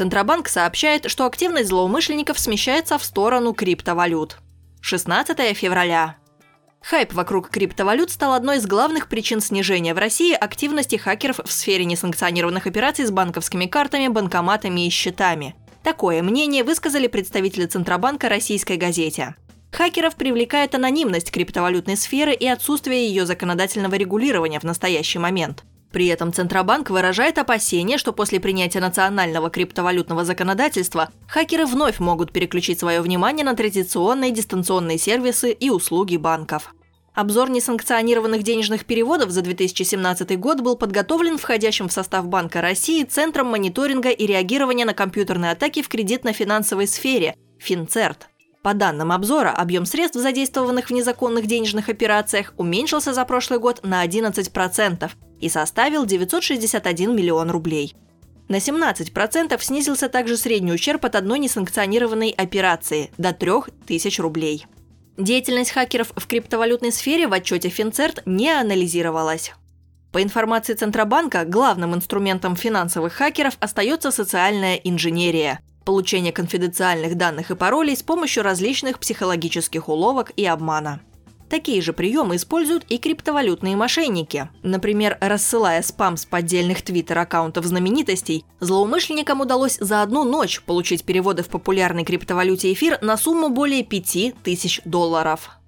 Центробанк сообщает, что активность злоумышленников смещается в сторону криптовалют. 16 февраля. Хайп вокруг криптовалют стал одной из главных причин снижения в России активности хакеров в сфере несанкционированных операций с банковскими картами, банкоматами и счетами. Такое мнение высказали представители Центробанка российской газете. Хакеров привлекает анонимность криптовалютной сферы и отсутствие ее законодательного регулирования в настоящий момент. При этом Центробанк выражает опасение, что после принятия национального криптовалютного законодательства хакеры вновь могут переключить свое внимание на традиционные дистанционные сервисы и услуги банков. Обзор несанкционированных денежных переводов за 2017 год был подготовлен входящим в состав Банка России Центром мониторинга и реагирования на компьютерные атаки в кредитно-финансовой сфере – Финцерт. По данным обзора, объем средств, задействованных в незаконных денежных операциях, уменьшился за прошлый год на 11% и составил 961 миллион рублей. На 17% снизился также средний ущерб от одной несанкционированной операции – до 3000 рублей. Деятельность хакеров в криптовалютной сфере в отчете Финцерт не анализировалась. По информации Центробанка, главным инструментом финансовых хакеров остается социальная инженерия – получение конфиденциальных данных и паролей с помощью различных психологических уловок и обмана. Такие же приемы используют и криптовалютные мошенники. Например, рассылая спам с поддельных твиттер-аккаунтов знаменитостей, злоумышленникам удалось за одну ночь получить переводы в популярной криптовалюте эфир на сумму более 5000 долларов.